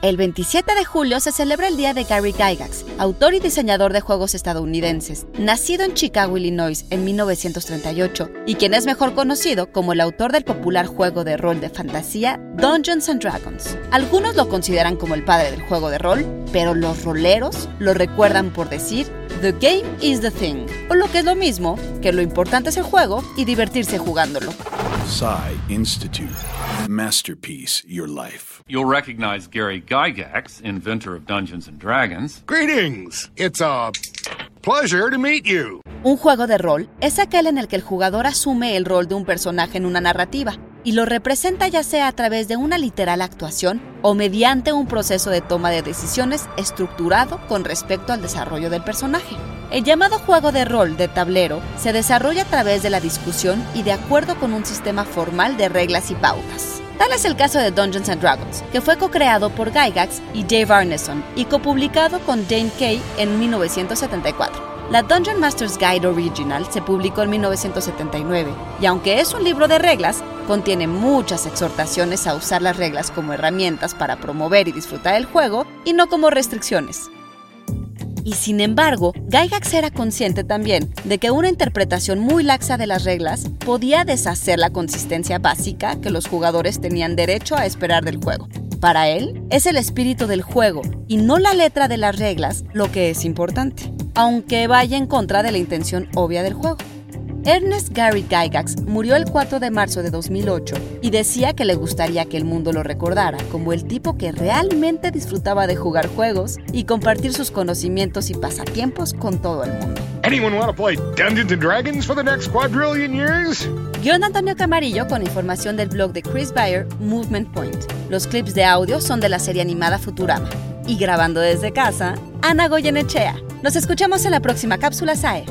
El 27 de julio se celebra el Día de Gary Gygax, autor y diseñador de juegos estadounidenses, nacido en Chicago, Illinois en 1938 y quien es mejor conocido como el autor del popular juego de rol de fantasía Dungeons and Dragons. Algunos lo consideran como el padre del juego de rol, pero los roleros lo recuerdan por decir The game is the thing, o lo que es lo mismo, que lo importante es el juego y divertirse jugándolo. Institute. Masterpiece Your Life. You'll recognize Gary Gygax, inventor of Dungeons and Dragons. Greetings. It's a pleasure to meet you. Un juego de rol es aquel en el que el jugador asume el rol de un personaje en una narrativa y lo representa ya sea a través de una literal actuación o mediante un proceso de toma de decisiones estructurado con respecto al desarrollo del personaje. El llamado juego de rol de tablero se desarrolla a través de la discusión y de acuerdo con un sistema formal de reglas y pautas. Tal es el caso de Dungeons and Dragons, que fue co-creado por Gygax y Dave Arneson y copublicado con Dane Kay en 1974. La Dungeon Master's Guide Original se publicó en 1979 y aunque es un libro de reglas, contiene muchas exhortaciones a usar las reglas como herramientas para promover y disfrutar el juego y no como restricciones. Y sin embargo, Gygax era consciente también de que una interpretación muy laxa de las reglas podía deshacer la consistencia básica que los jugadores tenían derecho a esperar del juego. Para él, es el espíritu del juego y no la letra de las reglas lo que es importante aunque vaya en contra de la intención obvia del juego. Ernest Gary Gygax murió el 4 de marzo de 2008 y decía que le gustaría que el mundo lo recordara como el tipo que realmente disfrutaba de jugar juegos y compartir sus conocimientos y pasatiempos con todo el mundo. Anyone want to play Dungeons and Dragons for the next quadrillion years? Guión Antonio Camarillo con información del blog de Chris Bayer, Movement Point. Los clips de audio son de la serie animada Futurama. Y grabando desde casa, Ana Goyenechea. Nos escuchamos en la próxima cápsula SAE.